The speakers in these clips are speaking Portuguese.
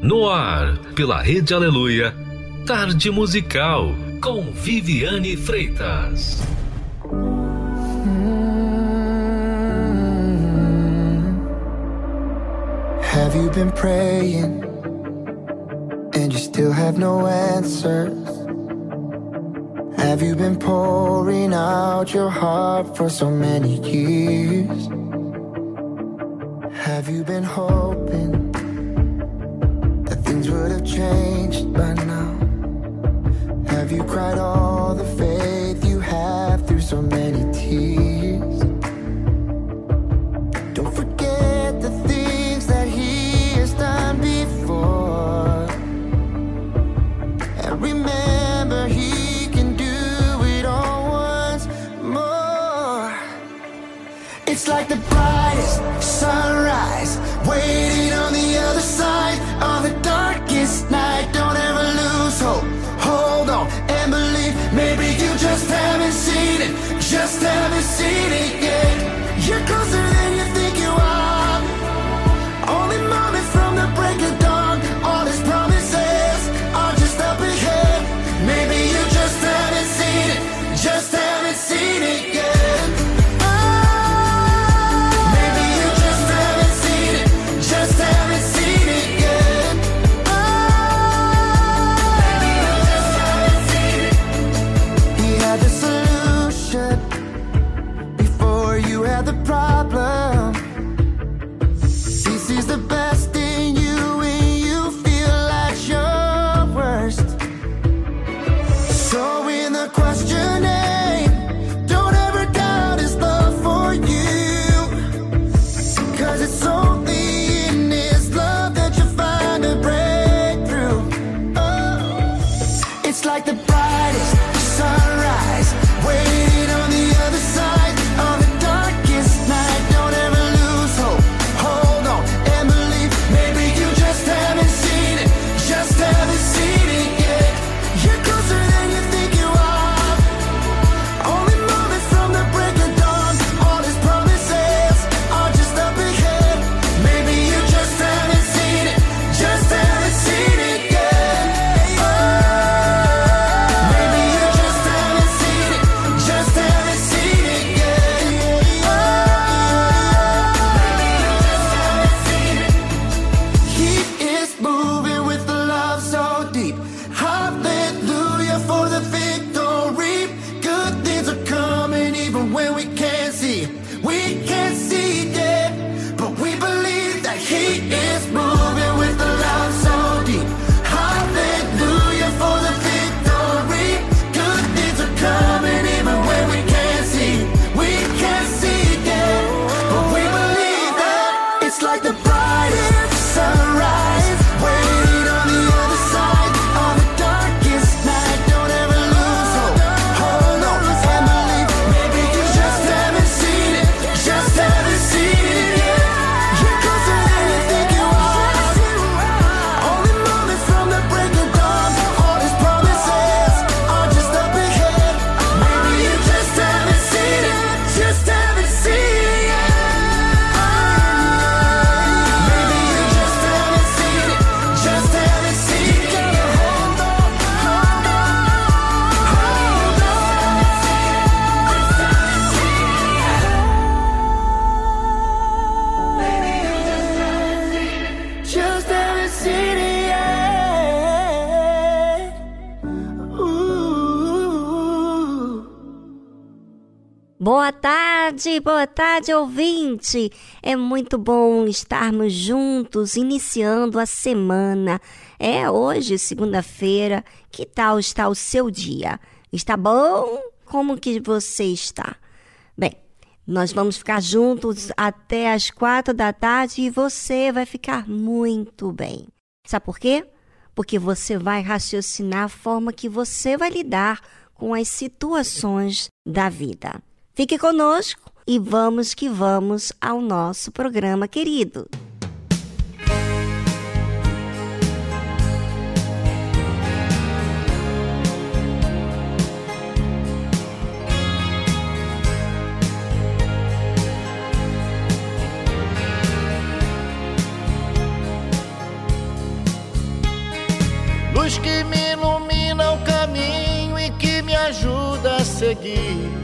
No ar, pela Rede Aleluia, Tarde Musical, com Viviane Freitas. Hmm. Have you been praying? And you still have no answers? Have you been pouring out your heart for so many years? Have you been hoping? things would have changed by now. Have you cried all the faith you have through so many tears? Don't forget the things that he has done before. And remember, he can do it all once more. It's like the brightest sunrise, waiting on the other side. boa tarde, ouvinte! É muito bom estarmos juntos, iniciando a semana. É hoje, segunda-feira. Que tal está o seu dia? Está bom? Como que você está? Bem, nós vamos ficar juntos até as quatro da tarde e você vai ficar muito bem. Sabe por quê? Porque você vai raciocinar a forma que você vai lidar com as situações da vida. Fique conosco! e vamos que vamos ao nosso programa querido. Luz que me ilumina o caminho e que me ajuda a seguir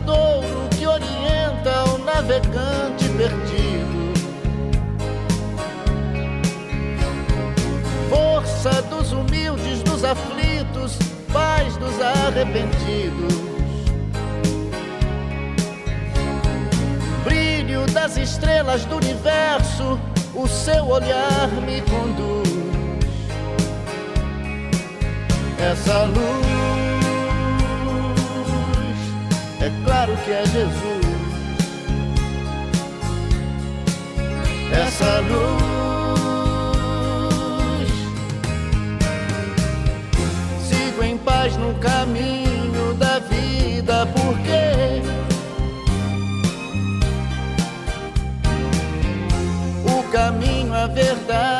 raio duradouro que orienta o navegante perdido. Força dos humildes, dos aflitos, paz dos arrependidos. brilho das estrelas do universo, o seu olhar me conduz. Essa luz, claro que é Jesus. Essa luz, sigo em paz no caminho da vida, porque o caminho, a verdade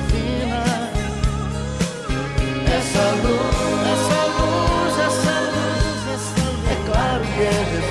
Essa luz, essa luz, essa luz, essa luz. É claro que é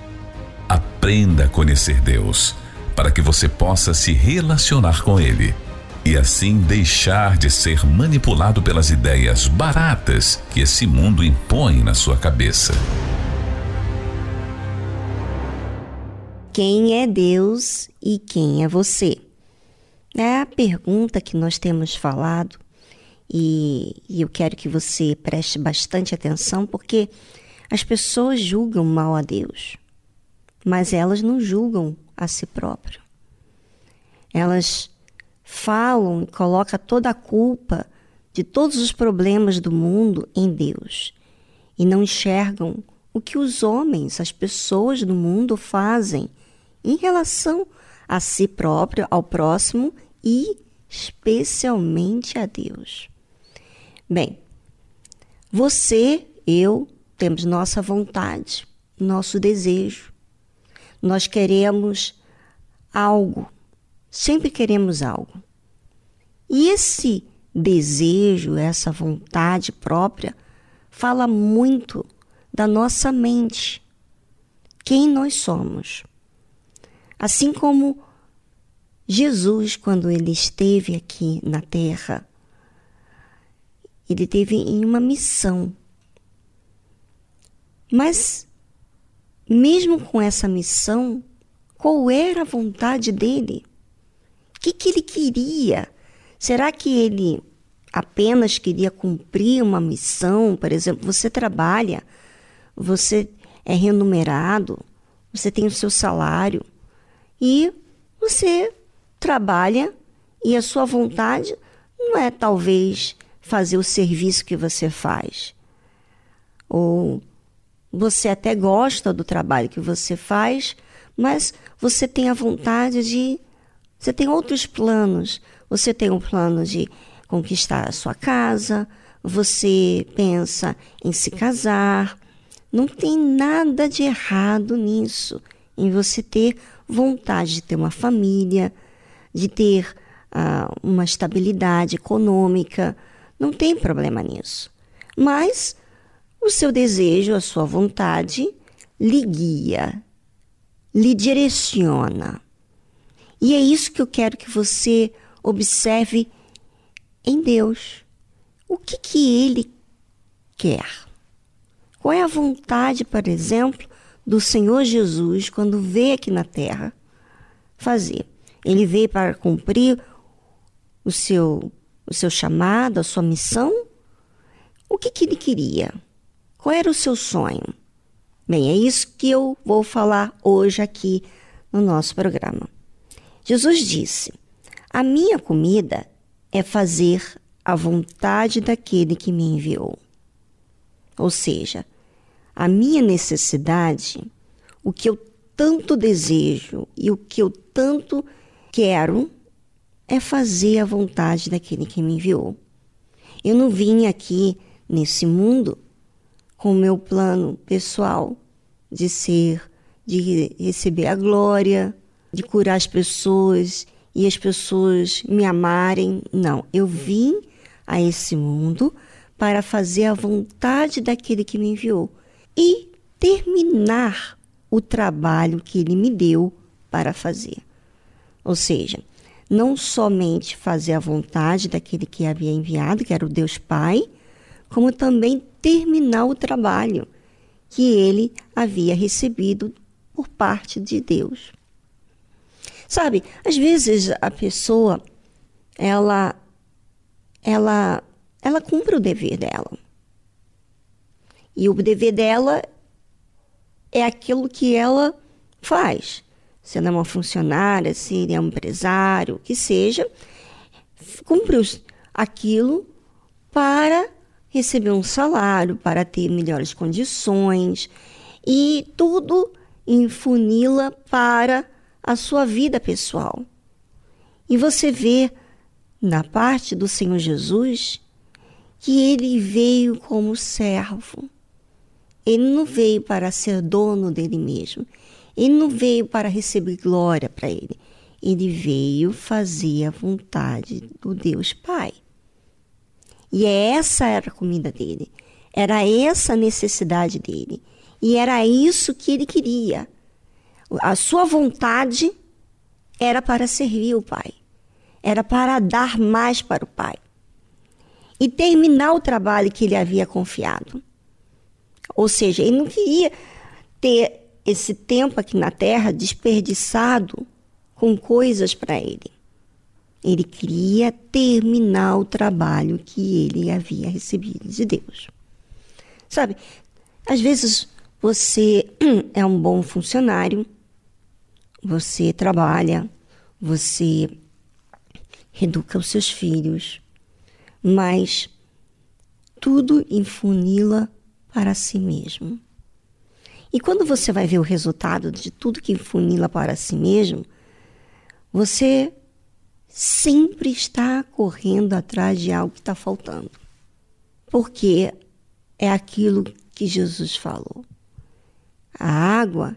Aprenda a conhecer Deus, para que você possa se relacionar com Ele e assim deixar de ser manipulado pelas ideias baratas que esse mundo impõe na sua cabeça. Quem é Deus e quem é você? É a pergunta que nós temos falado e, e eu quero que você preste bastante atenção porque as pessoas julgam mal a Deus, mas elas não julgam a si próprio. Elas falam e colocam toda a culpa de todos os problemas do mundo em Deus e não enxergam o que os homens, as pessoas do mundo fazem em relação a si próprio, ao próximo e especialmente a Deus. Bem, você, eu, temos nossa vontade, nosso desejo. Nós queremos algo, sempre queremos algo. E esse desejo, essa vontade própria, fala muito da nossa mente, quem nós somos. Assim como Jesus, quando ele esteve aqui na terra, ele teve em uma missão. Mas, mesmo com essa missão, qual era a vontade dele? O que, que ele queria? Será que ele apenas queria cumprir uma missão? Por exemplo, você trabalha, você é remunerado, você tem o seu salário, e você trabalha e a sua vontade não é talvez fazer o serviço que você faz. Ou você até gosta do trabalho que você faz, mas você tem a vontade de. Você tem outros planos. Você tem um plano de conquistar a sua casa, você pensa em se casar. Não tem nada de errado nisso, em você ter vontade de ter uma família, de ter uh, uma estabilidade econômica. Não tem problema nisso. Mas o seu desejo, a sua vontade, lhe guia, lhe direciona. E é isso que eu quero que você observe em Deus. O que, que Ele quer? Qual é a vontade, por exemplo, do Senhor Jesus quando veio aqui na terra fazer. Ele veio para cumprir o seu, o seu chamado, a sua missão. O que, que ele queria? Qual era o seu sonho? Bem, é isso que eu vou falar hoje aqui no nosso programa. Jesus disse: A minha comida é fazer a vontade daquele que me enviou. Ou seja, a minha necessidade, o que eu tanto desejo e o que eu tanto quero é fazer a vontade daquele que me enviou. Eu não vim aqui nesse mundo com o meu plano pessoal de ser, de receber a glória, de curar as pessoas e as pessoas me amarem. Não, eu vim a esse mundo para fazer a vontade daquele que me enviou e terminar o trabalho que ele me deu para fazer. Ou seja, não somente fazer a vontade daquele que havia enviado, que era o Deus Pai, como também terminar o trabalho que ele havia recebido por parte de Deus. Sabe, às vezes a pessoa ela ela ela cumpre o dever dela. E o dever dela é aquilo que ela faz. Se ela é uma funcionária, se é um empresário, que seja, cumpre aquilo para receber um salário, para ter melhores condições. E tudo infunila para a sua vida pessoal. E você vê na parte do Senhor Jesus que ele veio como servo. Ele não veio para ser dono dele mesmo. Ele não veio para receber glória para ele. Ele veio fazer a vontade do Deus Pai. E essa era a comida dele. Era essa a necessidade dele. E era isso que ele queria. A sua vontade era para servir o Pai. Era para dar mais para o Pai. E terminar o trabalho que ele havia confiado. Ou seja, ele não queria ter esse tempo aqui na terra desperdiçado com coisas para ele. Ele queria terminar o trabalho que ele havia recebido de Deus. Sabe, às vezes você é um bom funcionário, você trabalha, você educa os seus filhos, mas tudo infunila para si mesmo. E quando você vai ver o resultado de tudo que infunila para si mesmo, você sempre está correndo atrás de algo que está faltando. Porque é aquilo que Jesus falou. A água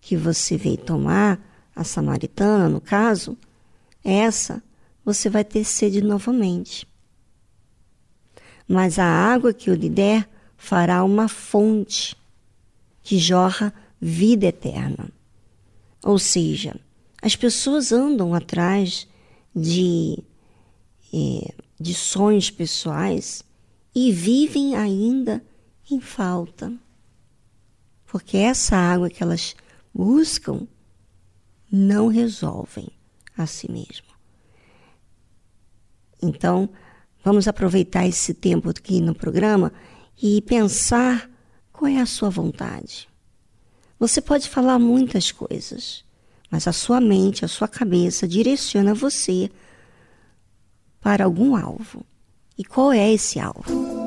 que você veio tomar, a samaritana, no caso, essa você vai ter sede novamente. Mas a água que eu lhe der fará uma fonte que jorra vida eterna. Ou seja, as pessoas andam atrás de, é, de sonhos pessoais e vivem ainda em falta. Porque essa água que elas buscam não resolvem a si mesmo. Então, vamos aproveitar esse tempo aqui no programa e pensar qual é a sua vontade. Você pode falar muitas coisas, mas a sua mente, a sua cabeça direciona você para algum alvo. E qual é esse alvo?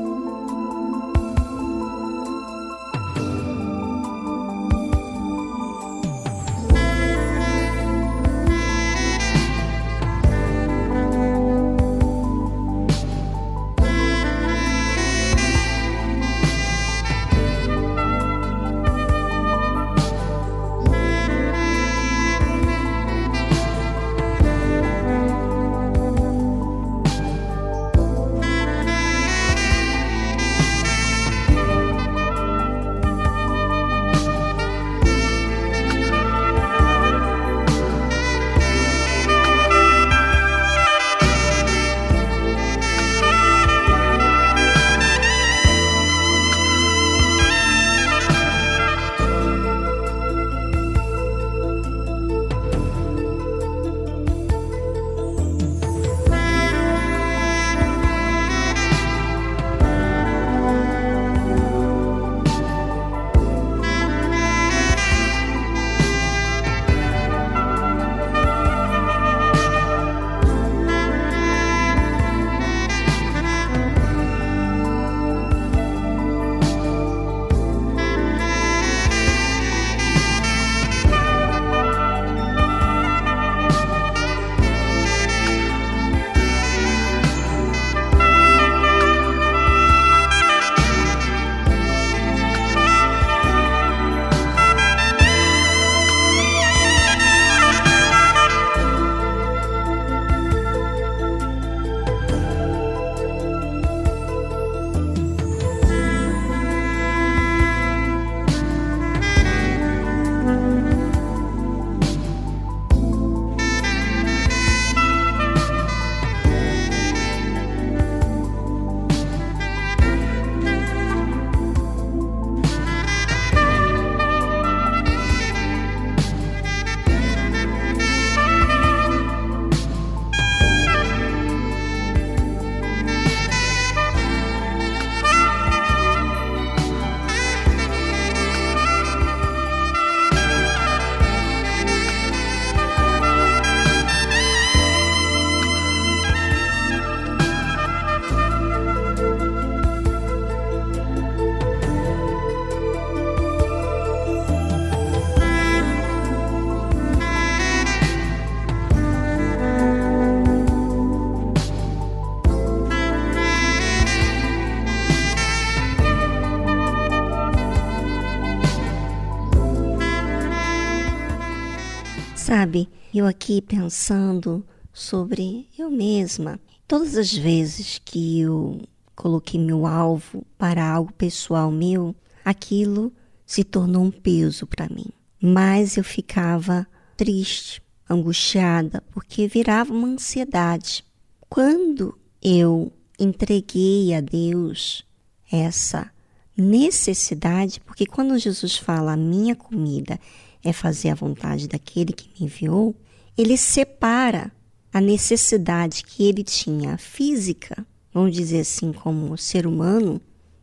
Eu aqui pensando sobre eu mesma, todas as vezes que eu coloquei meu alvo para algo pessoal meu, aquilo se tornou um peso para mim. Mas eu ficava triste, angustiada, porque virava uma ansiedade. Quando eu entreguei a Deus essa necessidade, porque quando Jesus fala minha comida é fazer a vontade daquele que me enviou, ele separa a necessidade que ele tinha física, vamos dizer assim, como ser humano,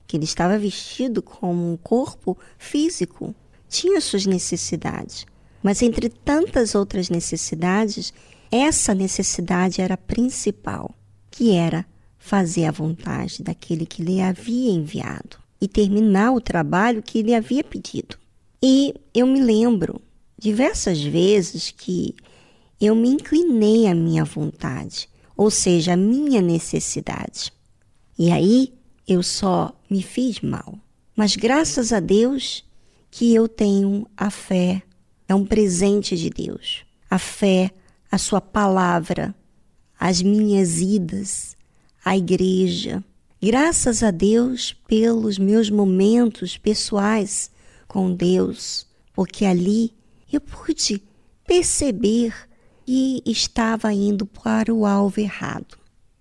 que ele estava vestido como um corpo físico, tinha suas necessidades. Mas entre tantas outras necessidades, essa necessidade era principal, que era fazer a vontade daquele que lhe havia enviado e terminar o trabalho que ele havia pedido. E eu me lembro diversas vezes que eu me inclinei à minha vontade, ou seja, à minha necessidade. E aí eu só me fiz mal. Mas graças a Deus que eu tenho a fé, é um presente de Deus. A fé, a sua palavra, as minhas idas à igreja. Graças a Deus pelos meus momentos pessoais com Deus, porque ali eu pude perceber que estava indo para o alvo errado.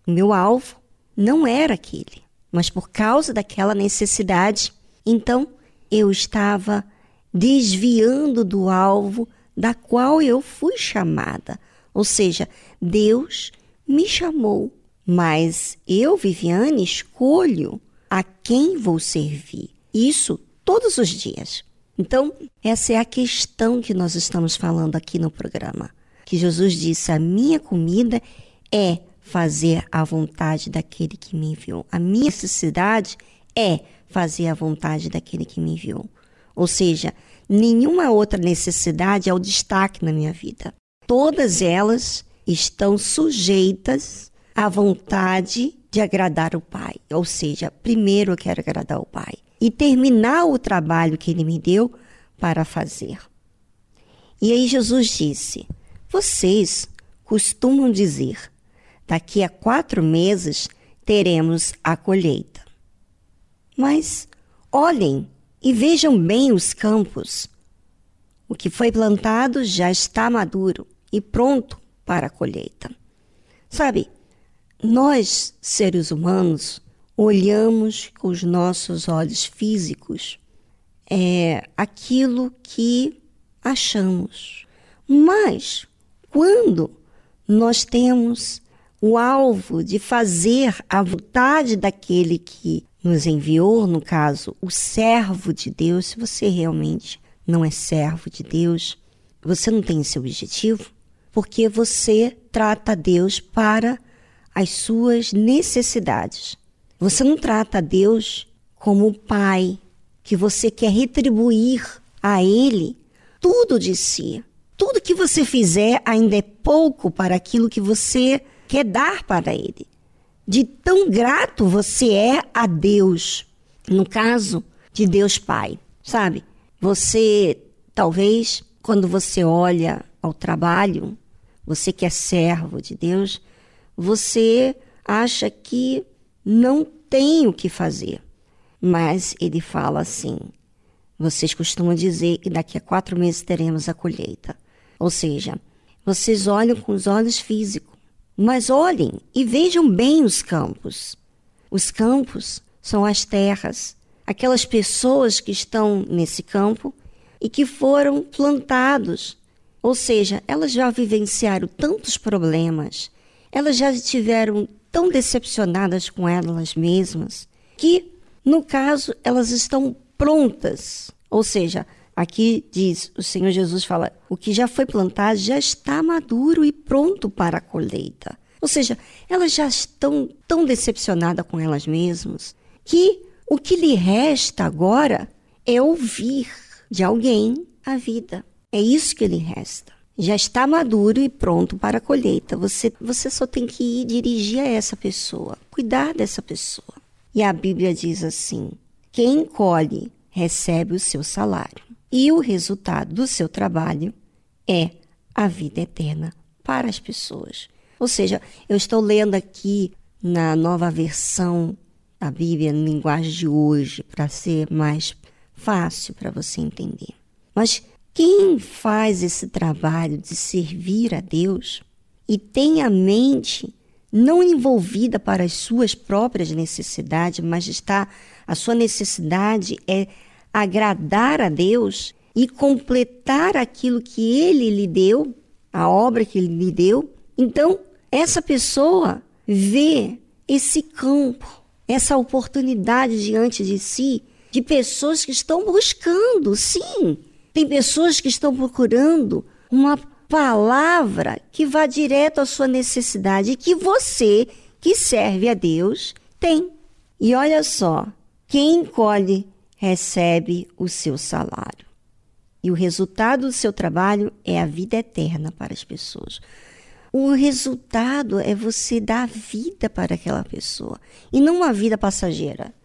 O meu alvo não era aquele mas por causa daquela necessidade, então eu estava desviando do alvo da qual eu fui chamada. Ou seja, Deus me chamou, mas eu, Viviane, escolho a quem vou servir. Isso todos os dias. Então, essa é a questão que nós estamos falando aqui no programa. Que Jesus disse: a minha comida é fazer a vontade daquele que me enviou. A minha necessidade é fazer a vontade daquele que me enviou. Ou seja, nenhuma outra necessidade é o destaque na minha vida. Todas elas estão sujeitas à vontade de agradar o Pai. Ou seja, primeiro eu quero agradar o Pai e terminar o trabalho que Ele me deu para fazer. E aí Jesus disse: Vocês costumam dizer, daqui a quatro meses teremos a colheita. Mas olhem e vejam bem os campos. O que foi plantado já está maduro e pronto para a colheita. Sabe, nós, seres humanos, olhamos com os nossos olhos físicos é, aquilo que achamos. Mas quando nós temos o alvo de fazer a vontade daquele que nos enviou, no caso, o servo de Deus, se você realmente não é servo de Deus, você não tem esse objetivo, porque você trata Deus para as suas necessidades. Você não trata Deus como o pai que você quer retribuir a ele tudo de si. Tudo que você fizer ainda é pouco para aquilo que você quer dar para Ele. De tão grato você é a Deus, no caso de Deus Pai, sabe? Você, talvez, quando você olha ao trabalho, você que é servo de Deus, você acha que não tem o que fazer. Mas ele fala assim: vocês costumam dizer que daqui a quatro meses teremos a colheita. Ou seja, vocês olham com os olhos físicos, mas olhem e vejam bem os campos. Os campos são as terras, aquelas pessoas que estão nesse campo e que foram plantados. Ou seja, elas já vivenciaram tantos problemas, elas já estiveram tão decepcionadas com elas mesmas, que, no caso, elas estão prontas. Ou seja, aqui diz, o Senhor Jesus fala, o que já foi plantado já está maduro e pronto para a colheita. Ou seja, elas já estão tão decepcionadas com elas mesmas que o que lhe resta agora é ouvir de alguém a vida. É isso que lhe resta. Já está maduro e pronto para a colheita. Você, você só tem que ir dirigir a essa pessoa, cuidar dessa pessoa. E a Bíblia diz assim: quem colhe recebe o seu salário. E o resultado do seu trabalho é a vida eterna para as pessoas. Ou seja, eu estou lendo aqui na nova versão da Bíblia, na linguagem de hoje, para ser mais fácil para você entender. Mas quem faz esse trabalho de servir a Deus e tem a mente não envolvida para as suas próprias necessidades, mas está a sua necessidade é agradar a Deus e completar aquilo que ele lhe deu, a obra que ele lhe deu. Então, essa pessoa vê esse campo, essa oportunidade diante de si de pessoas que estão buscando, sim. Tem pessoas que estão procurando uma palavra que vá direto à sua necessidade e que você, que serve a Deus, tem. E olha só, quem colhe recebe o seu salário. E o resultado do seu trabalho é a vida eterna para as pessoas. O resultado é você dar vida para aquela pessoa e não uma vida passageira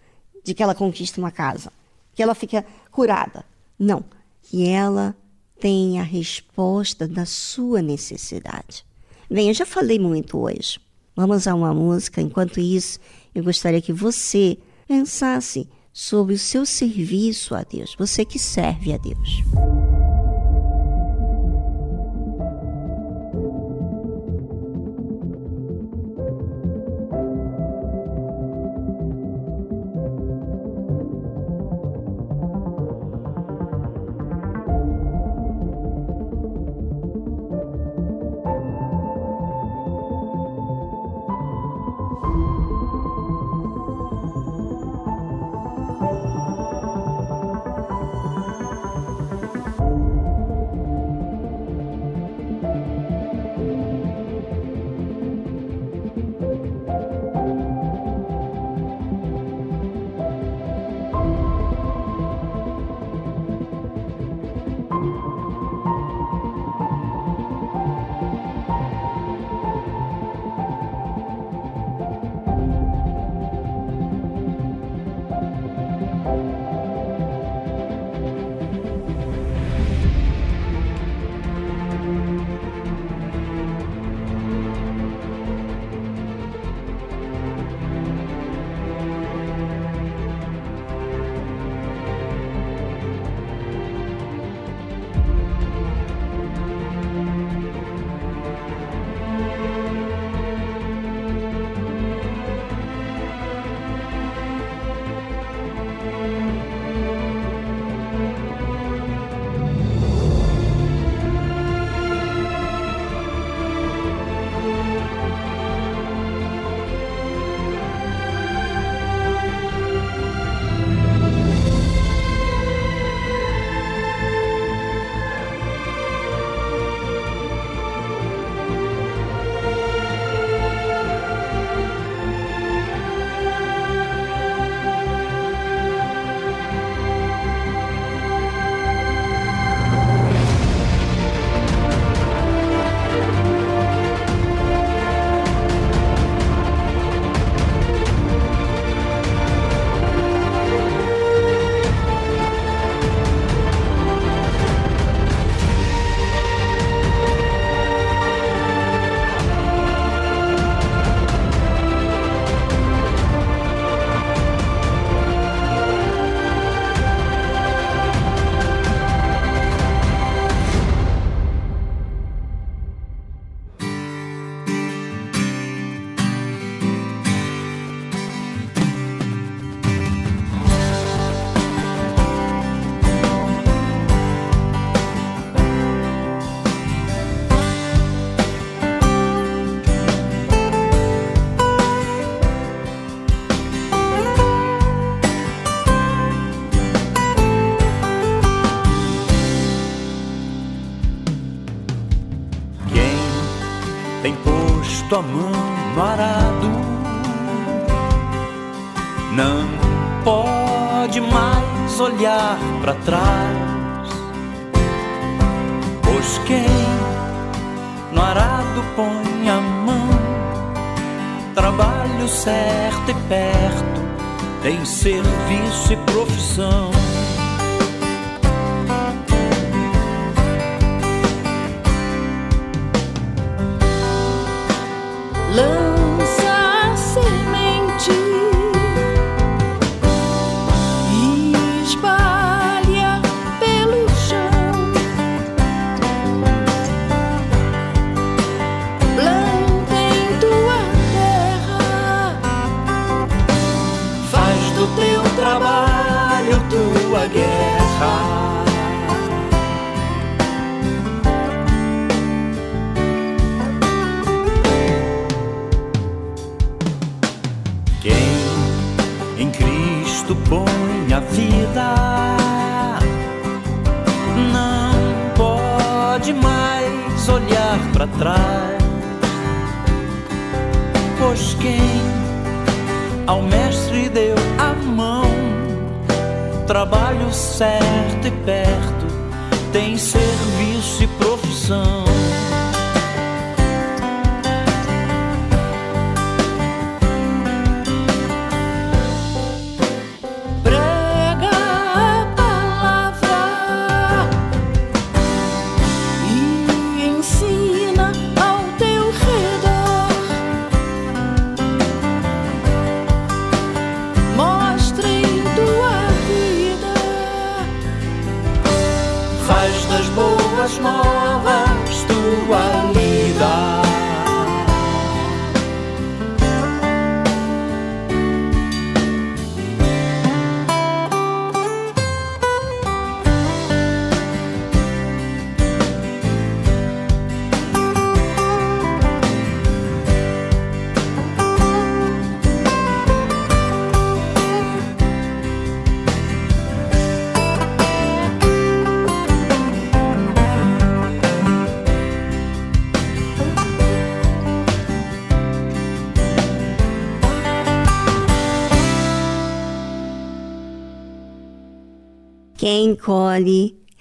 de que ela conquista uma casa, que ela fica curada. Não, que ela tenha a resposta da sua necessidade. Bem, eu já falei muito hoje. Vamos a uma música. Enquanto isso, eu gostaria que você pensasse sobre o seu serviço a Deus, você que serve a Deus.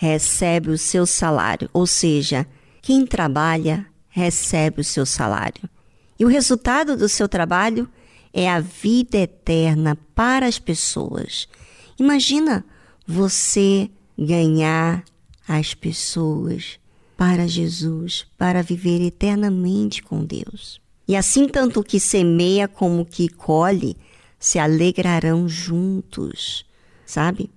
Recebe o seu salário, ou seja, quem trabalha recebe o seu salário. E o resultado do seu trabalho é a vida eterna para as pessoas. Imagina você ganhar as pessoas para Jesus, para viver eternamente com Deus. E assim, tanto o que semeia como o que colhe se alegrarão juntos, sabe?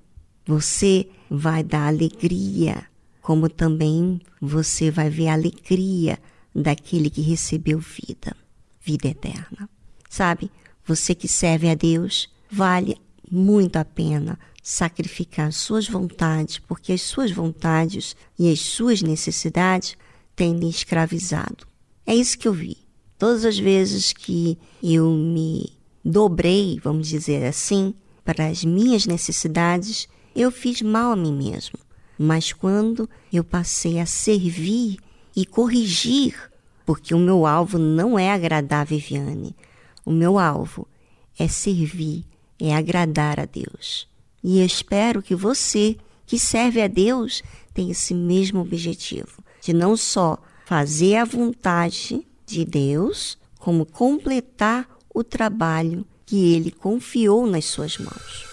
Você vai dar alegria, como também você vai ver a alegria daquele que recebeu vida, vida eterna. Sabe, você que serve a Deus, vale muito a pena sacrificar suas vontades, porque as suas vontades e as suas necessidades têm lhe escravizado. É isso que eu vi. Todas as vezes que eu me dobrei, vamos dizer assim, para as minhas necessidades, eu fiz mal a mim mesmo. Mas quando eu passei a servir e corrigir, porque o meu alvo não é agradar a Viviane, o meu alvo é servir, é agradar a Deus. E eu espero que você, que serve a Deus, tenha esse mesmo objetivo, de não só fazer a vontade de Deus, como completar o trabalho que ele confiou nas suas mãos.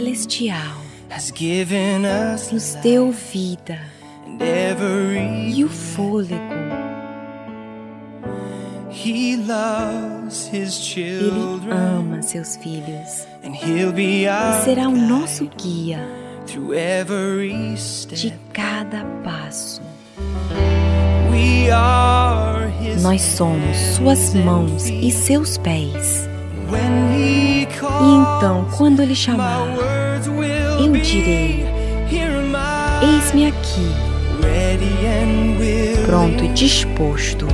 Celestial nos deu vida e o fôlego. He loves his Ele children ama seus filhos e será o nosso guia through every de step. cada passo. Nós somos suas mãos e seus pés. E então, quando Ele chamar, direi: Eis-me aqui, pronto e disposto.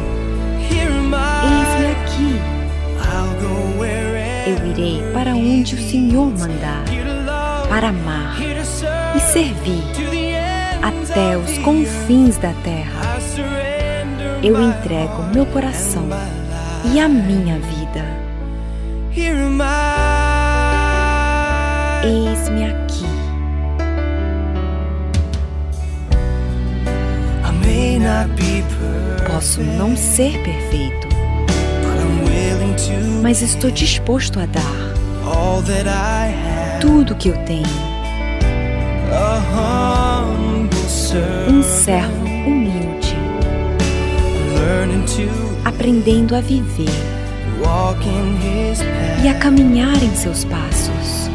Eis-me aqui. Eu irei para onde o Senhor mandar, para amar e servir até os confins da terra. Eu entrego meu coração e a minha vida. Eis-me aqui. Posso não ser perfeito, mas estou disposto a dar tudo que eu tenho. Um servo humilde, aprendendo a viver e a caminhar em seus passos.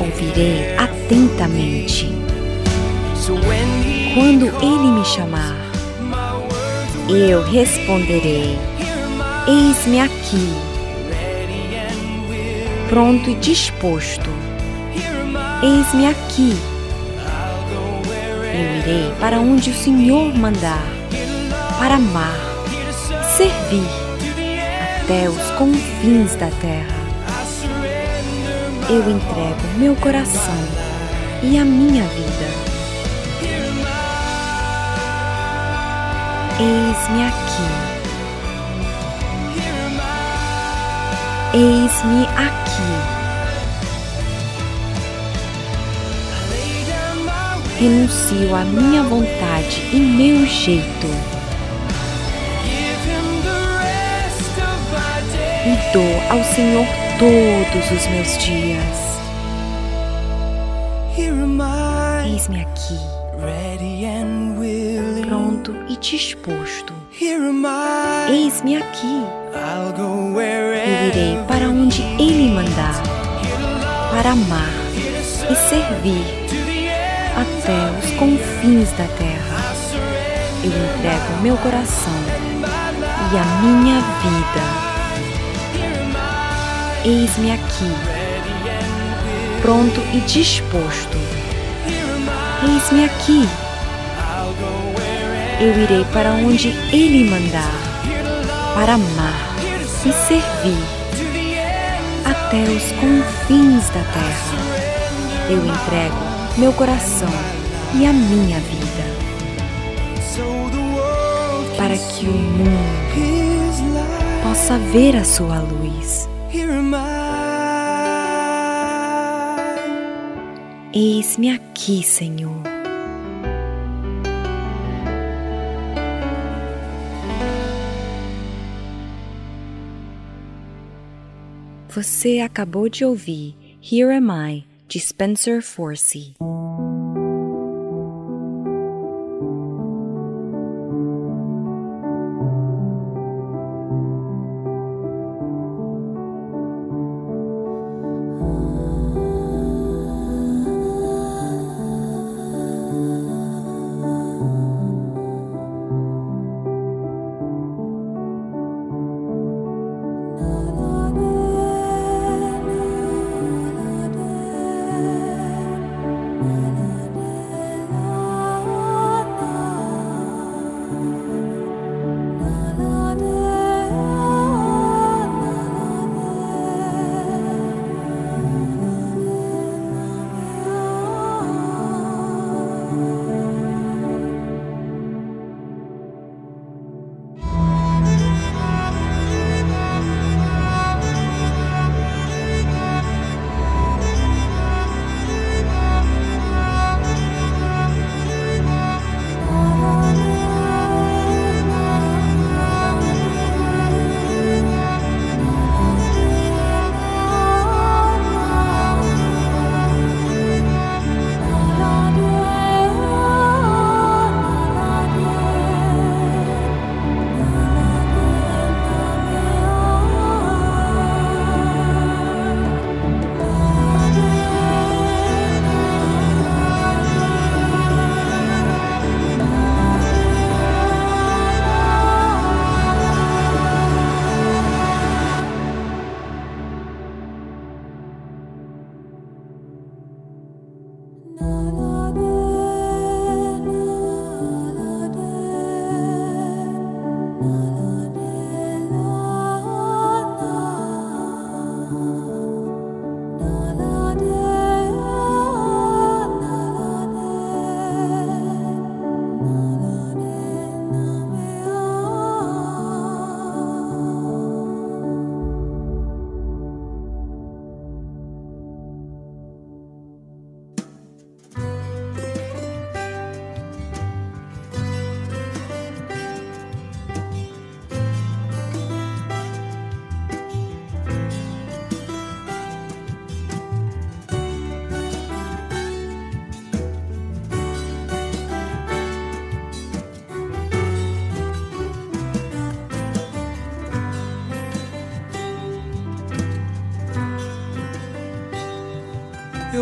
Ouvirei atentamente. Quando ele me chamar, eu responderei: Eis-me aqui, pronto e disposto. Eis-me aqui. Eu irei para onde o Senhor mandar, para amar servir até os confins da terra. Eu entrego meu coração e a minha vida. Eis-me aqui, eis-me aqui. Renuncio à minha vontade e meu jeito e dou ao Senhor todos os meus dias. Eis-me aqui, disposto. Eis-me aqui. Eu irei para onde Ele mandar, para amar e servir até os confins da terra. Eu entrego meu coração e a minha vida. Eis-me aqui, pronto e disposto. Eis-me aqui. Eu irei para onde Ele mandar, para amar e servir até os confins da terra. Eu entrego meu coração e a minha vida, para que o mundo possa ver a sua luz. Eis-me aqui, Senhor. Você acabou de ouvir Here Am I, de Spencer Forsey.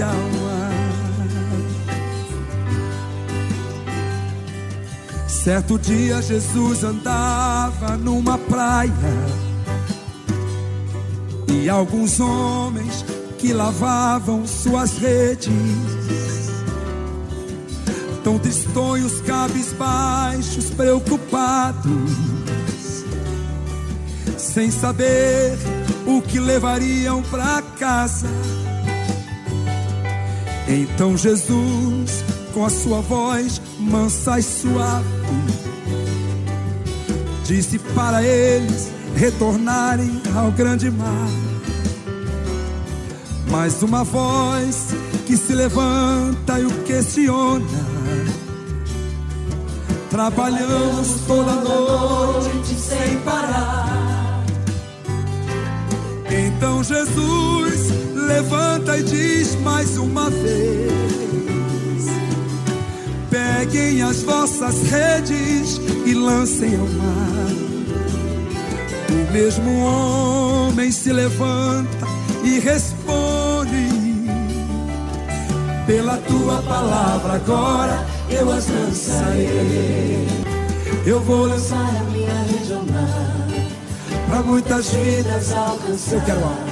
alma. Certo dia Jesus andava numa praia e alguns homens que lavavam suas redes, tão tristonhos, cabisbaixos, preocupados, sem saber o que levariam para casa. Então Jesus, com a sua voz mansa e suave, disse para eles retornarem ao grande mar. Mais uma voz que se levanta e o questiona. Trabalhamos toda noite sem parar. Então Jesus levanta e diz mais uma vez: Peguem as vossas redes e lancem ao mar. O mesmo homem se levanta e responde: Pela tua palavra agora eu as lançarei. Eu vou lançar a minha rede ao mar, para muitas vidas alcançar. Eu quero.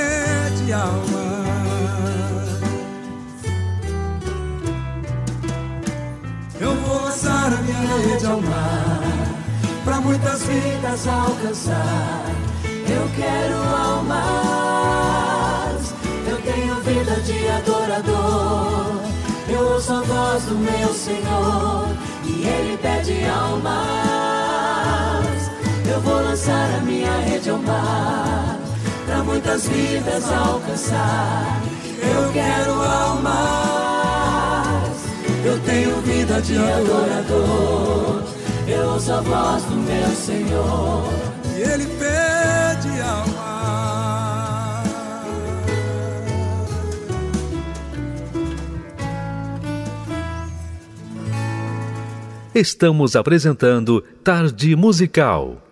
alma. Eu vou lançar a minha rede ao mar, para muitas vidas alcançar. Eu quero almas, eu tenho vida de adorador. Eu ouço a voz do meu Senhor e Ele pede almas. Eu vou lançar a minha rede ao mar, para muitas vidas alcançar. Eu quero almas, eu tenho vida de adorador. Eu ouço a voz do meu Senhor e Ele pede alma. Estamos apresentando Tarde Musical.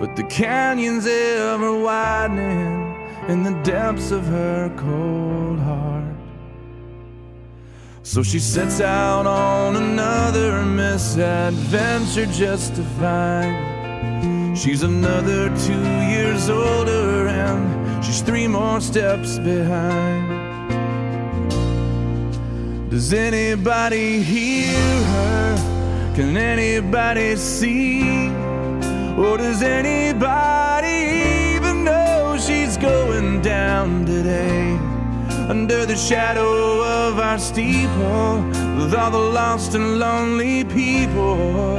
But the canyon's ever widening in the depths of her cold heart. So she sets out on another misadventure just to find she's another two years older and she's three more steps behind. Does anybody hear her? Can anybody see? Or does anybody even know she's going down today? Under the shadow of our steeple, with all the lost and lonely people,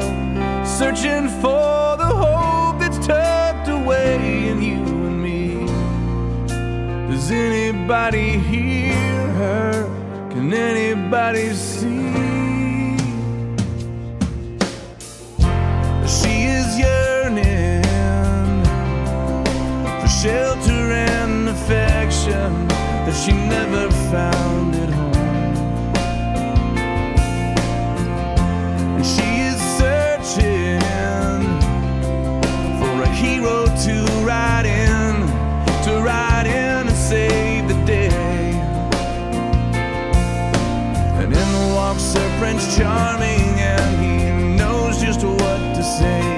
searching for the hope that's tucked away in you and me. Does anybody hear her? Can anybody see? Shelter and affection that she never found at home. And she is searching for a hero to ride in, to ride in and save the day. And in walks her Prince Charming, and he knows just what to say.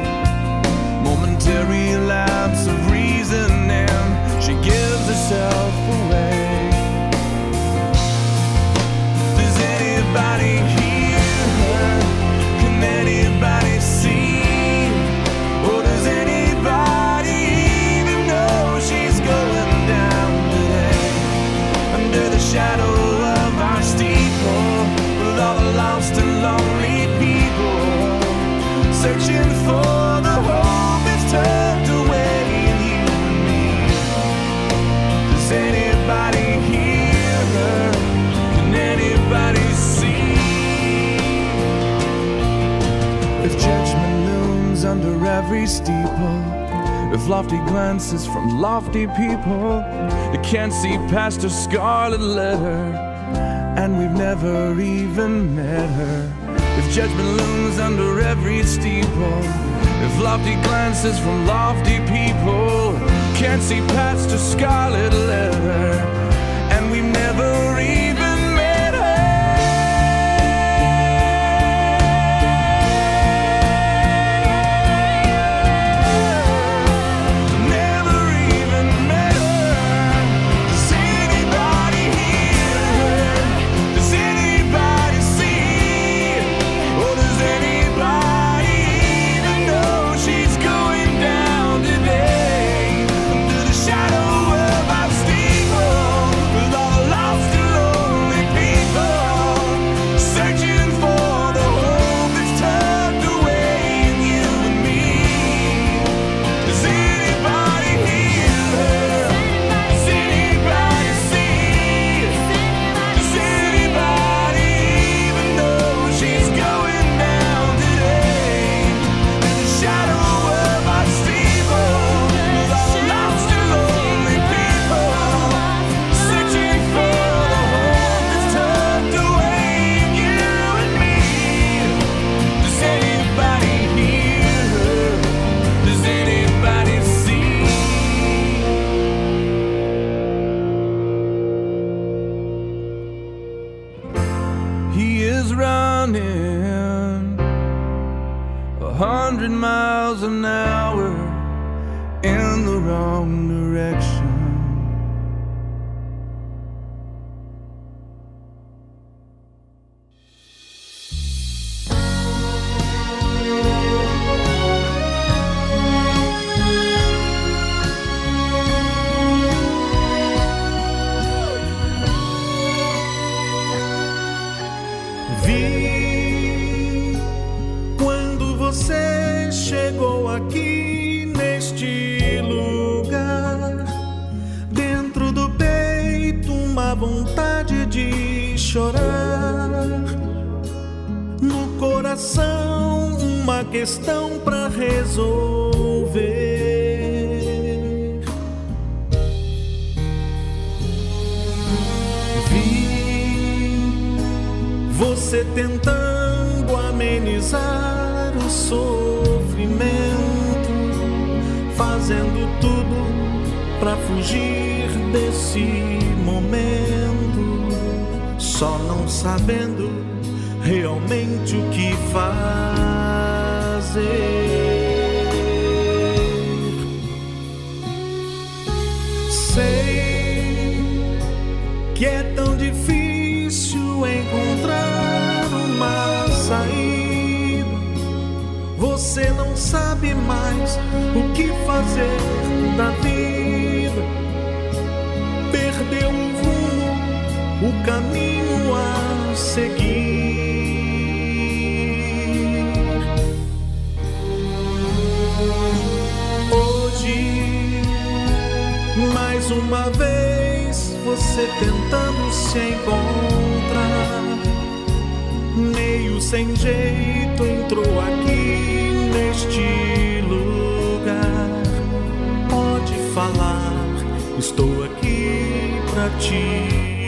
Steeple, if lofty glances from lofty people, they can't see past her scarlet letter, and we've never even met her. If judgment looms under every steeple, if lofty glances from lofty people can't see past her scarlet letter, and we've never even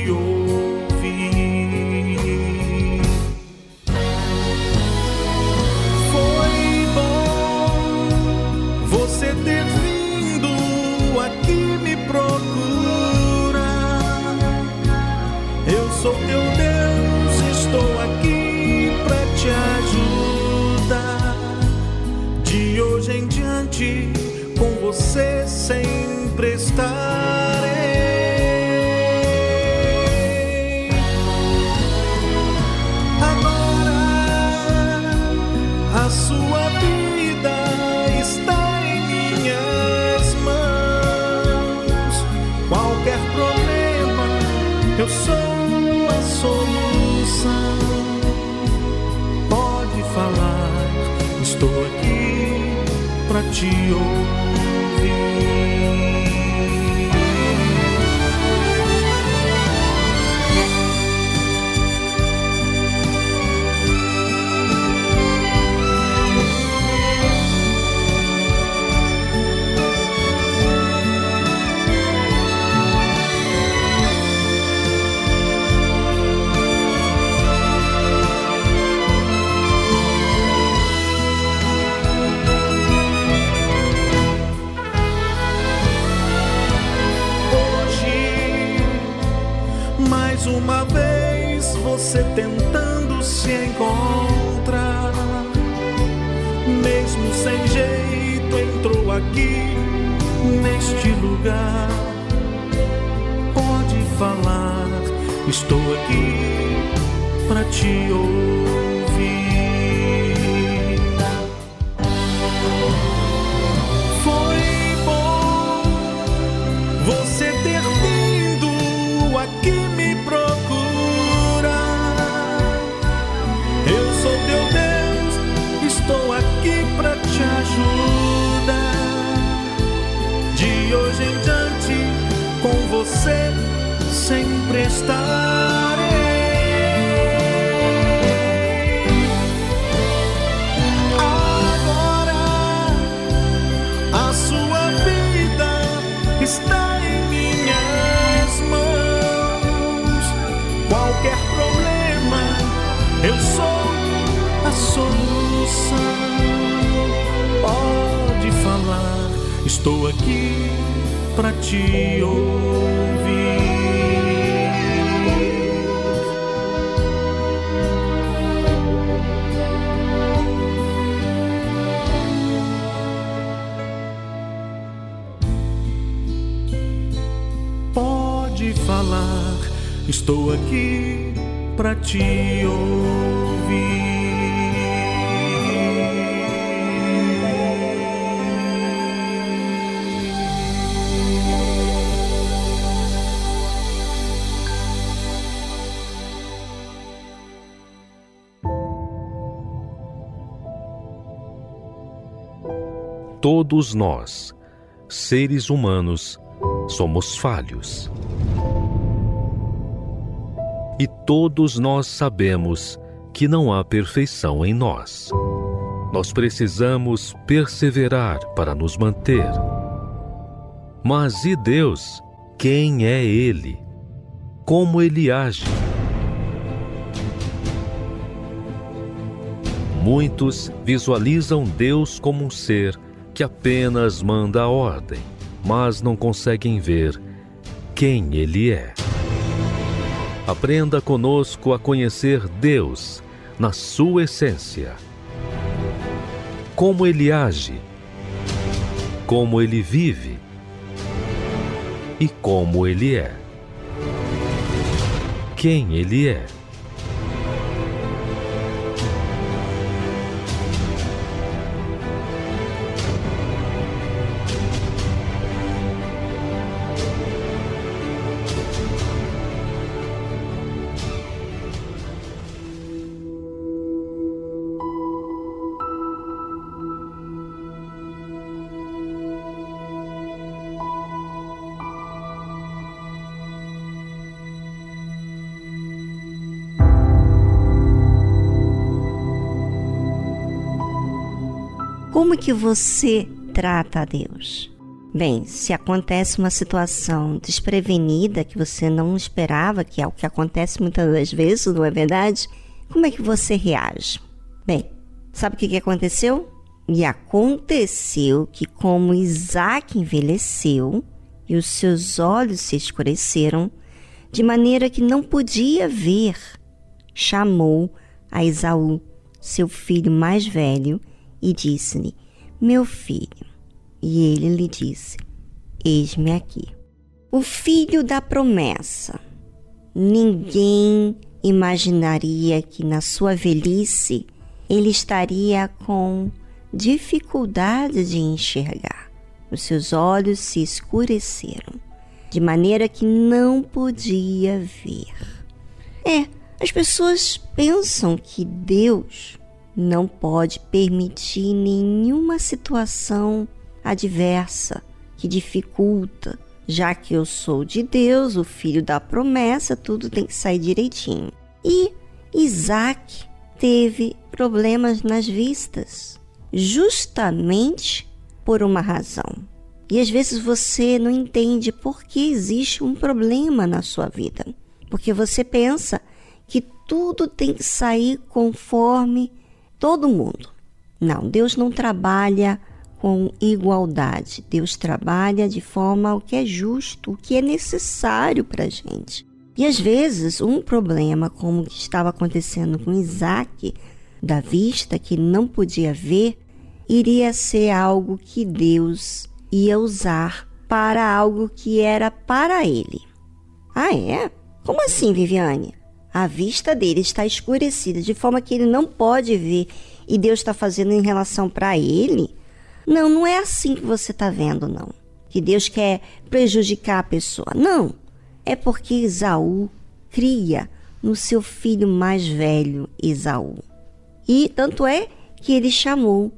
te ouvir. Foi bom você ter vindo aqui me procurar. Eu sou teu Deus, estou aqui pra te ajudar. De hoje em diante, com você sempre te ouvir. Tentando se encontrar. Mesmo sem jeito, entrou aqui neste lugar. Pode falar, estou aqui pra te ouvir. Estarei. Agora a sua vida está em minhas mãos. Qualquer problema, eu sou a solução. Pode falar, estou aqui pra te ouvir. Estou aqui pra te Todos nós, seres humanos, somos falhos. E todos nós sabemos que não há perfeição em nós. nós precisamos perseverar para nos manter. Mas e Deus? Quem é Ele? Como Ele age? Muitos visualizam Deus como um ser que apenas manda a ordem, mas não conseguem ver quem Ele é. Aprenda conosco a conhecer Deus na sua essência. Como Ele age, como Ele vive e como Ele é. Quem Ele é. Como que você trata a Deus? Bem, se acontece uma situação desprevenida que você não esperava, que é o que acontece muitas das vezes, não é verdade? Como é que você reage? Bem, sabe o que, que aconteceu? E aconteceu que, como Isaac envelheceu e os seus olhos se escureceram, de maneira que não podia ver, chamou a Esaú, seu filho mais velho, e disse-lhe: Meu filho. E ele lhe disse: Eis-me aqui. O filho da promessa. Ninguém imaginaria que na sua velhice ele estaria com dificuldade de enxergar. Os seus olhos se escureceram, de maneira que não podia ver. É, as pessoas pensam que Deus não pode permitir nenhuma situação adversa que dificulta, já que eu sou de Deus, o filho da promessa, tudo tem que sair direitinho. E Isaac teve problemas nas vistas, justamente por uma razão. E às vezes você não entende por que existe um problema na sua vida, porque você pensa que tudo tem que sair conforme todo mundo. Não, Deus não trabalha com igualdade. Deus trabalha de forma o que é justo, o que é necessário para a gente. E às vezes um problema, como que estava acontecendo com Isaac, da vista que não podia ver, iria ser algo que Deus ia usar para algo que era para ele. Ah, é? Como assim, Viviane? A vista dele está escurecida de forma que ele não pode ver e Deus está fazendo em relação para ele. Não, não é assim que você está vendo, não. Que Deus quer prejudicar a pessoa. Não. É porque Esaú cria no seu filho mais velho, Esaú. E tanto é que ele chamou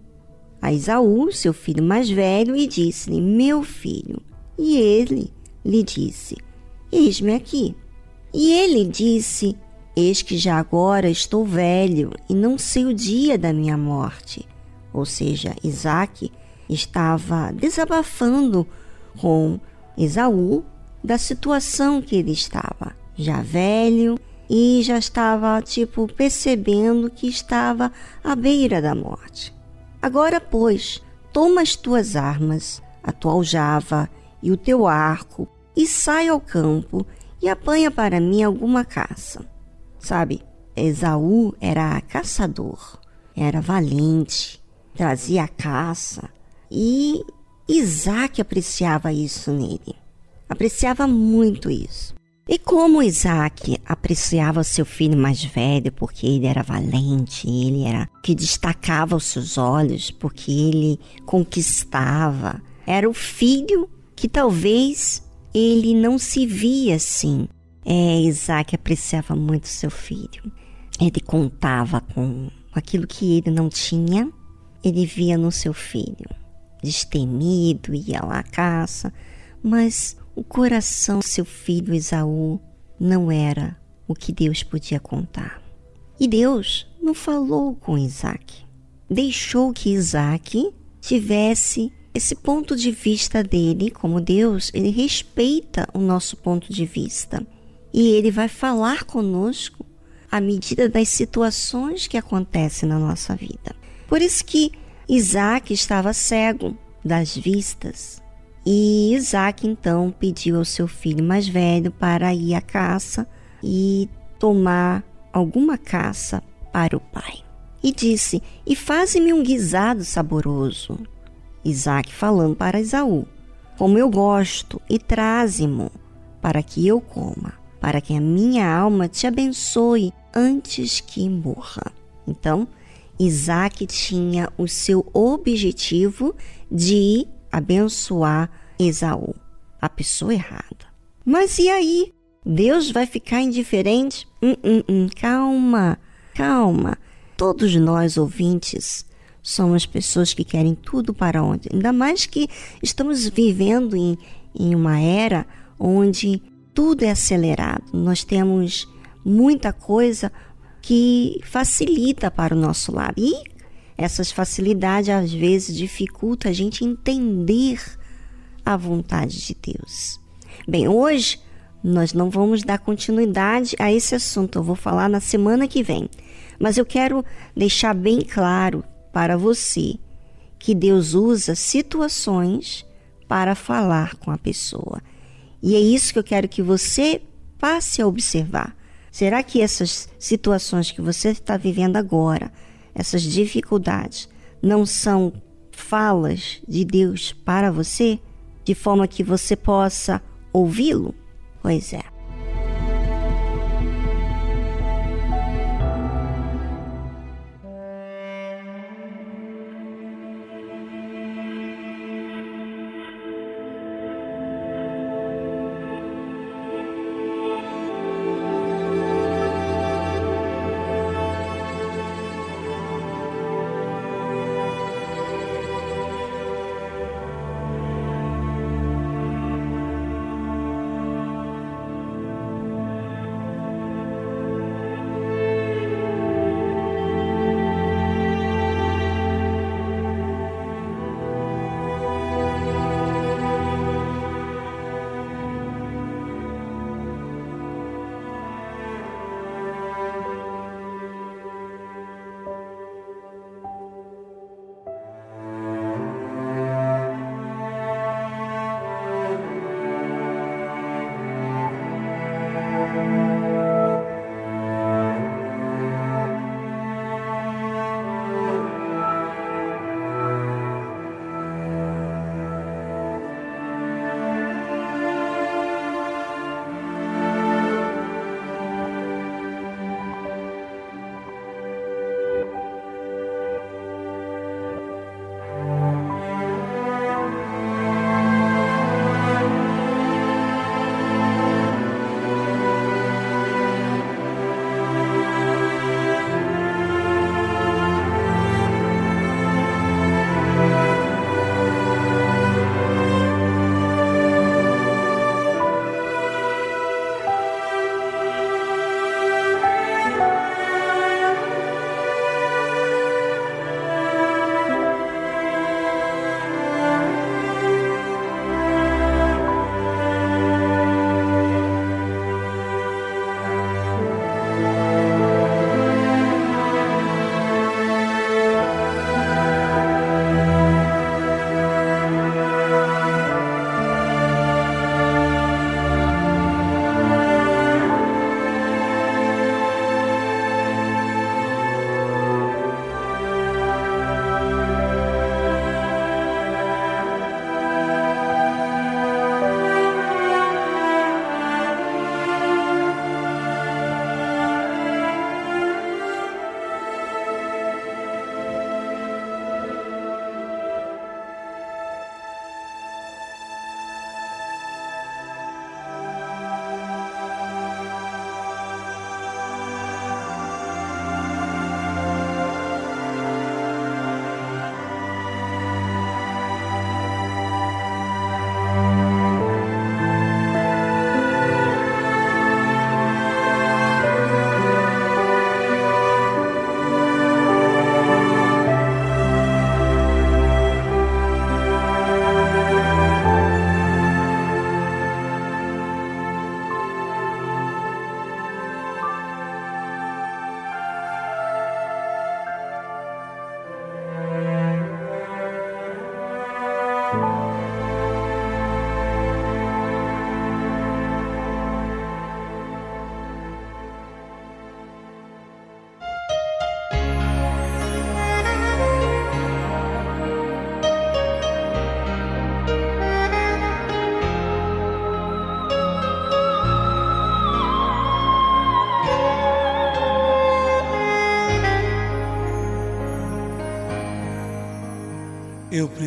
a Esaú, seu filho mais velho, e disse-lhe: Meu filho. E ele lhe disse: Eis-me aqui. E ele disse: Eis que já agora estou velho e não sei o dia da minha morte. Ou seja, Isaac estava desabafando com Esaú da situação que ele estava, já velho e já estava tipo percebendo que estava à beira da morte. Agora, pois, toma as tuas armas, a tua aljava e o teu arco e sai ao campo e apanha para mim alguma caça Sabe, Esaú era caçador, era valente, trazia caça e Isaac apreciava isso nele. Apreciava muito isso. E como Isaac apreciava seu filho mais velho, porque ele era valente, ele era que destacava os seus olhos, porque ele conquistava, era o filho que talvez ele não se via assim, é, Isaac apreciava muito seu filho. Ele contava com aquilo que ele não tinha, ele via no seu filho. Destemido, ia lá à caça, mas o coração do seu filho Esaú não era o que Deus podia contar. E Deus não falou com Isaac. deixou que Isaac tivesse esse ponto de vista dele, como Deus, ele respeita o nosso ponto de vista. E ele vai falar conosco à medida das situações que acontecem na nossa vida. Por isso que Isaac estava cego das vistas. E Isaac então pediu ao seu filho mais velho para ir à caça e tomar alguma caça para o pai. E disse: E faze-me um guisado saboroso. Isaac falando para Esaú: Como eu gosto, e traze-mo, para que eu coma, para que a minha alma te abençoe antes que morra. Então, Isaac tinha o seu objetivo de abençoar Esaú, a pessoa errada. Mas e aí? Deus vai ficar indiferente? Hum, hum, hum, calma, calma. Todos nós, ouvintes, somos pessoas que querem tudo para onde. Ainda mais que estamos vivendo em, em uma era onde tudo é acelerado. Nós temos muita coisa que facilita para o nosso lado. E essas facilidades às vezes dificulta a gente entender a vontade de Deus. Bem, hoje nós não vamos dar continuidade a esse assunto, eu vou falar na semana que vem. Mas eu quero deixar bem claro para você que Deus usa situações para falar com a pessoa. E é isso que eu quero que você passe a observar. Será que essas situações que você está vivendo agora, essas dificuldades, não são falas de Deus para você, de forma que você possa ouvi-lo? Pois é.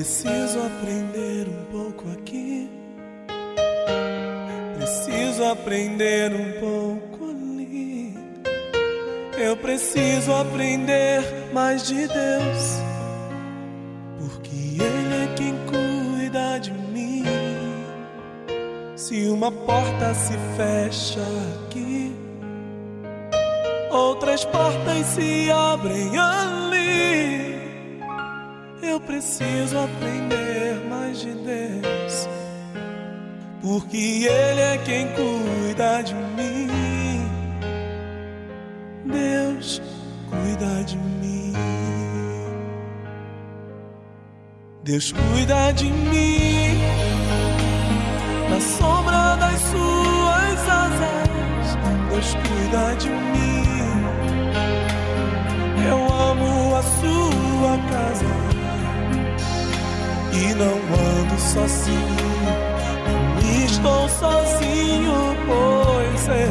Preciso aprender Deus cuida de mim na sombra das suas asas. Deus cuida de mim. Eu amo a sua casa e não ando sozinho. Estou sozinho, pois é.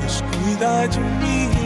Deus cuida de mim.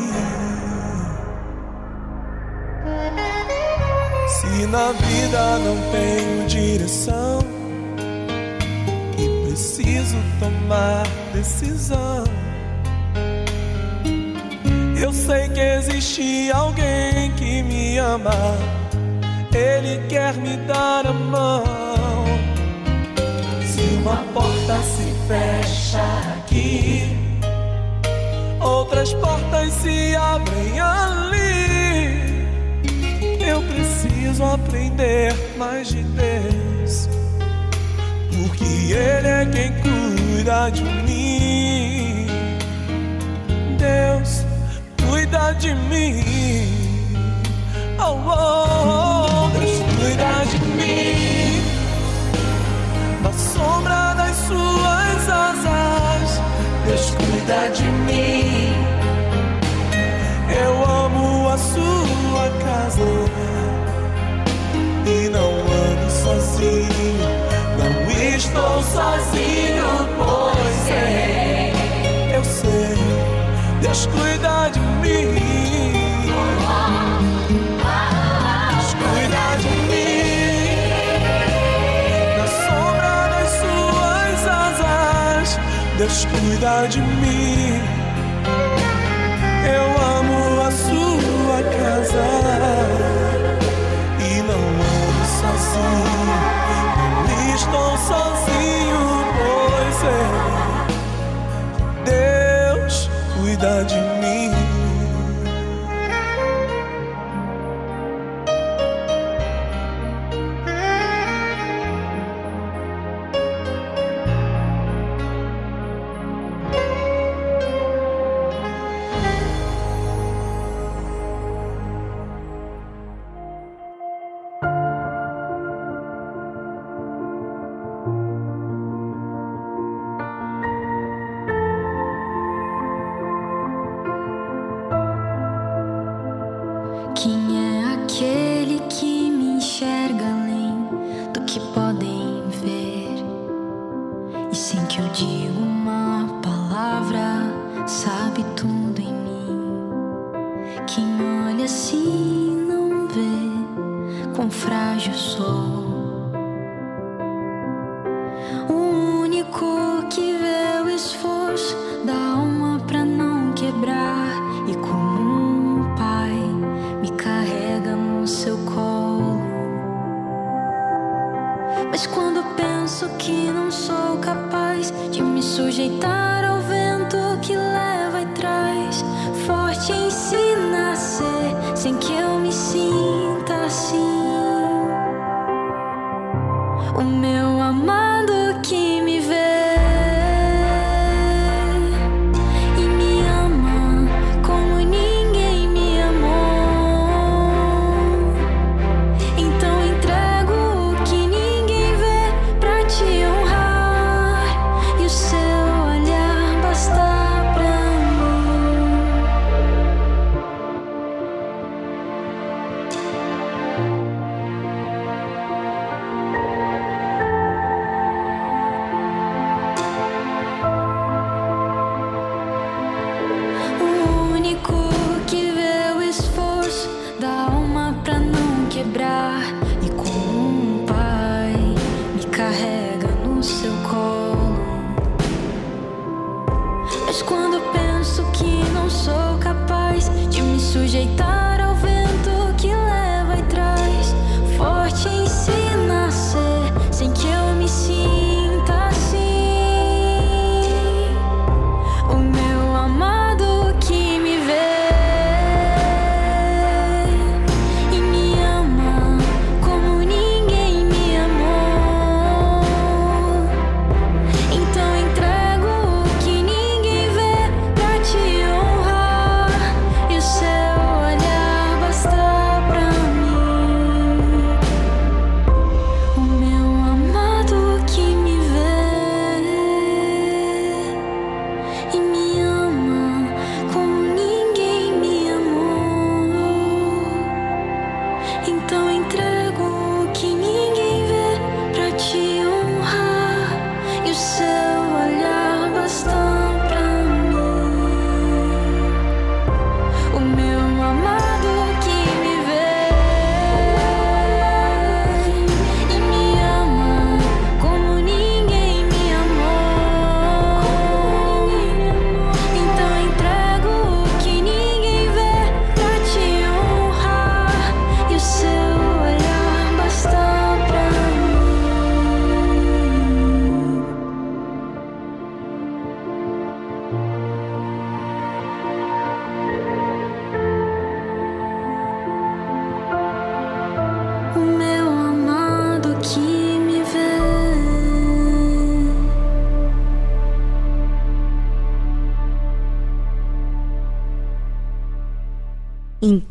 Na vida não tenho direção e preciso tomar decisão. Eu sei que existe alguém que me ama. Ele quer me dar a mão. Se uma porta se fecha aqui, outras portas se abrem ali. Eu preciso aprender mais de Deus, porque Ele é quem cuida de mim. Deus cuida de mim. Oh, oh, oh, Deus cuida de mim. Na sombra das suas asas, Deus cuida de mim. Eu amo a sua casa sozinho. Não estou sozinho, pois é. Eu sei, Deus cuida de mim. Deus cuida de mim. Eu amo a sua casa estou sozinho, pois é. Deus cuida de mim. Quem é aquele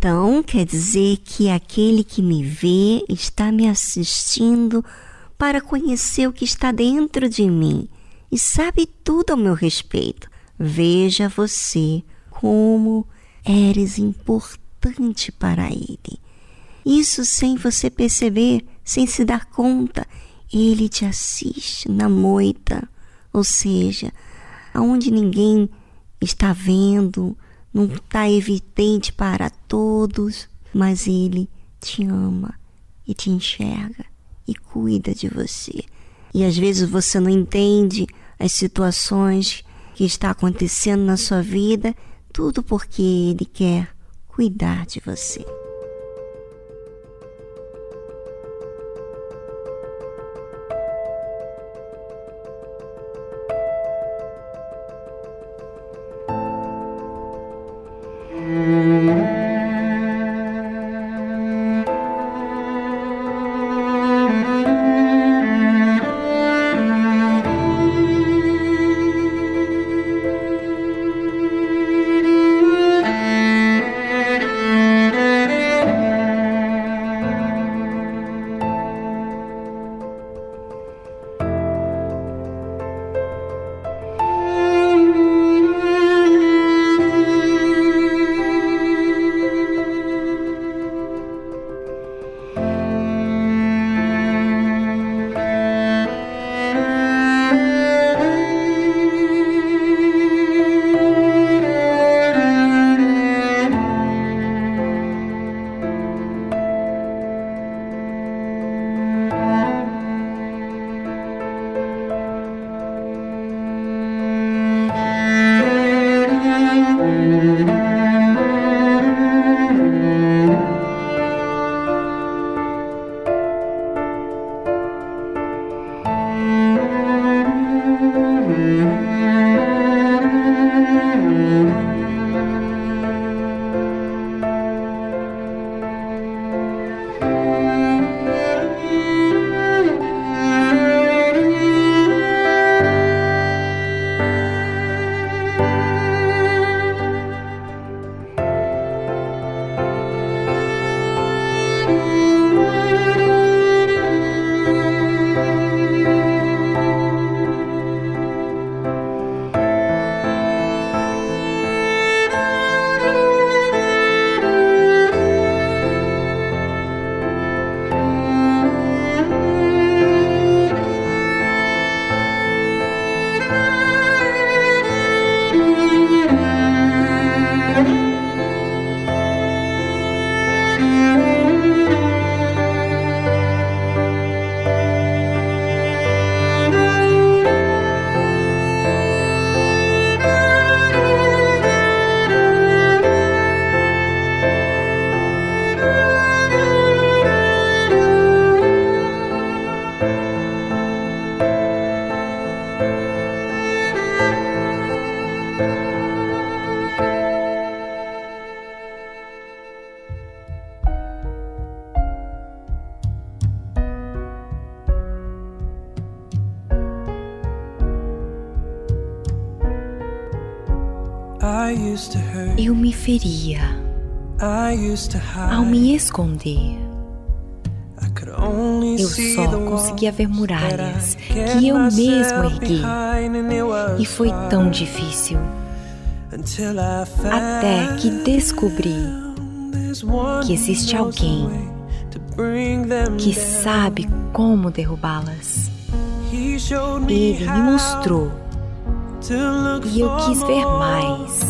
Então quer dizer que aquele que me vê está me assistindo para conhecer o que está dentro de mim e sabe tudo ao meu respeito. Veja você como eres importante para ele. Isso sem você perceber, sem se dar conta, ele te assiste na moita, ou seja, aonde ninguém está vendo, não está evidente para todos, mas ele te ama e te enxerga e cuida de você. E às vezes você não entende as situações que está acontecendo na sua vida, tudo porque ele quer cuidar de você. Ao me esconder. Eu só conseguia ver muralhas que eu mesmo ergui. E foi tão difícil até que descobri que existe alguém que sabe como derrubá-las. Ele me mostrou e eu quis ver mais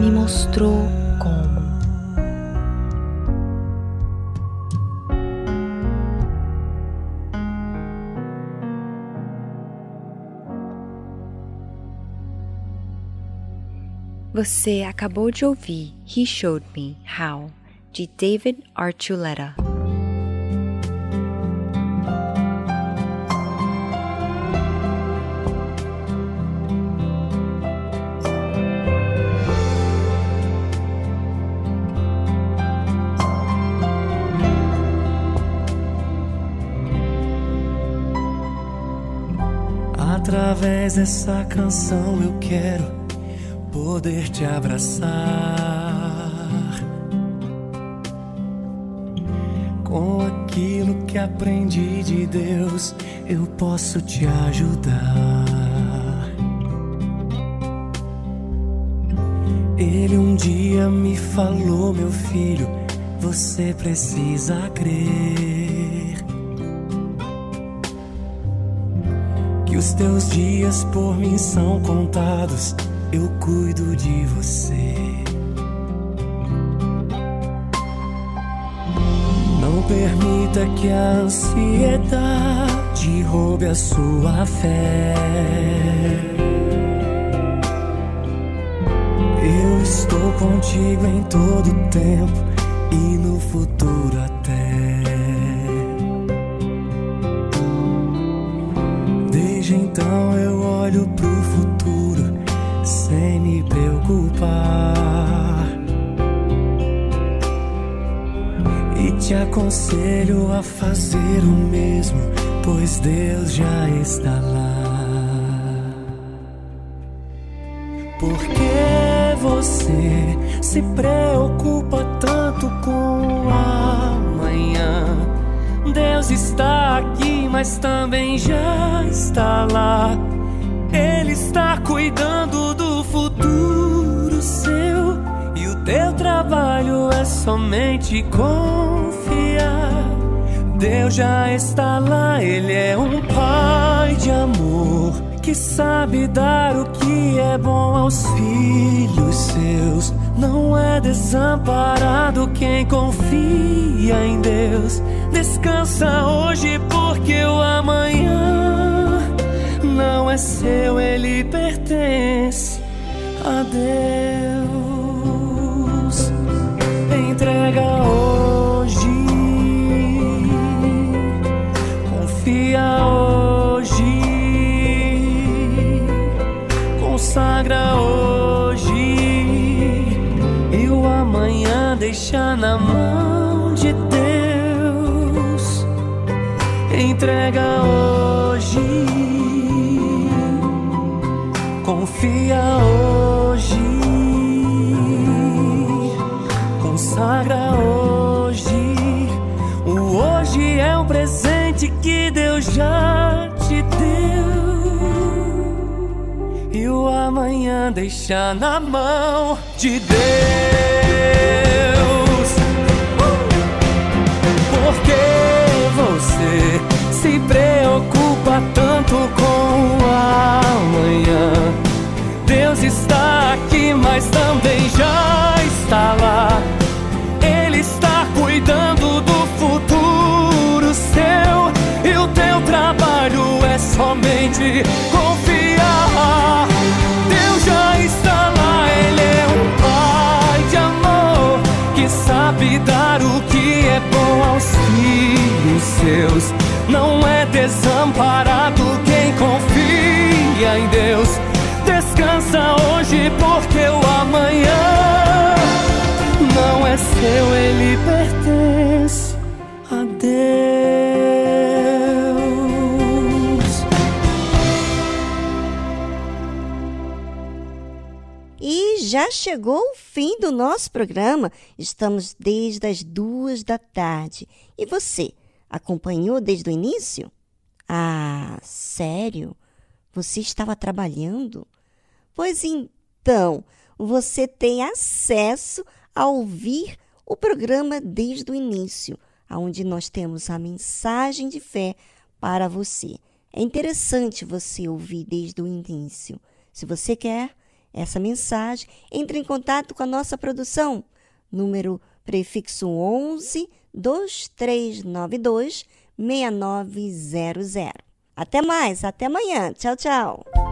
me mostrou como. Você acabou de ouvir He Showed Me How, de David Archuleta. Através dessa canção eu quero poder te abraçar. Com aquilo que aprendi de Deus, eu posso te ajudar. Ele um dia me falou, meu filho, você precisa crer. Os teus dias por mim são contados, eu cuido de você. Não permita que a ansiedade roube a sua fé. Eu estou contigo em todo tempo e no futuro até. Hoje então eu olho pro futuro sem me preocupar. E te aconselho a fazer o mesmo, pois Deus já está lá. Por que você se preocupa tanto com o amanhã? Deus está mas também já está lá. Ele está cuidando do futuro seu. E o teu trabalho é somente confiar. Deus já está lá, Ele é um pai de amor que sabe dar o que é bom aos filhos seus. Não é desamparado quem confia em Deus. Descansa hoje, porque o amanhã não é seu, ele pertence a Deus. Entrega hoje, confia hoje, consagra hoje e o amanhã deixa na mão Entrega hoje, confia hoje, consagra hoje. O hoje é um presente que Deus já te deu. E o amanhã deixa na mão de Deus. Por que você se preocupa tanto com o amanhã? Deus está aqui, mas também já está lá. Ele está cuidando do futuro seu. E o teu trabalho é somente confiar. Deus já está lá, Ele é um pai de amor que sabe dar o que é bom aos filhos seus. Não é desamparado quem confia em Deus. Descansa hoje, porque o amanhã não é seu, ele pertence a Deus. E já chegou o fim do nosso programa. Estamos desde as duas da tarde. E você, acompanhou desde o início? Ah, sério? Você estava trabalhando? Pois então, você tem acesso a ouvir o programa desde o início, onde nós temos a mensagem de fé para você. É interessante você ouvir desde o início. Se você quer essa mensagem, entre em contato com a nossa produção. Número prefixo 11 2392 6900. Até mais, até amanhã. Tchau, tchau.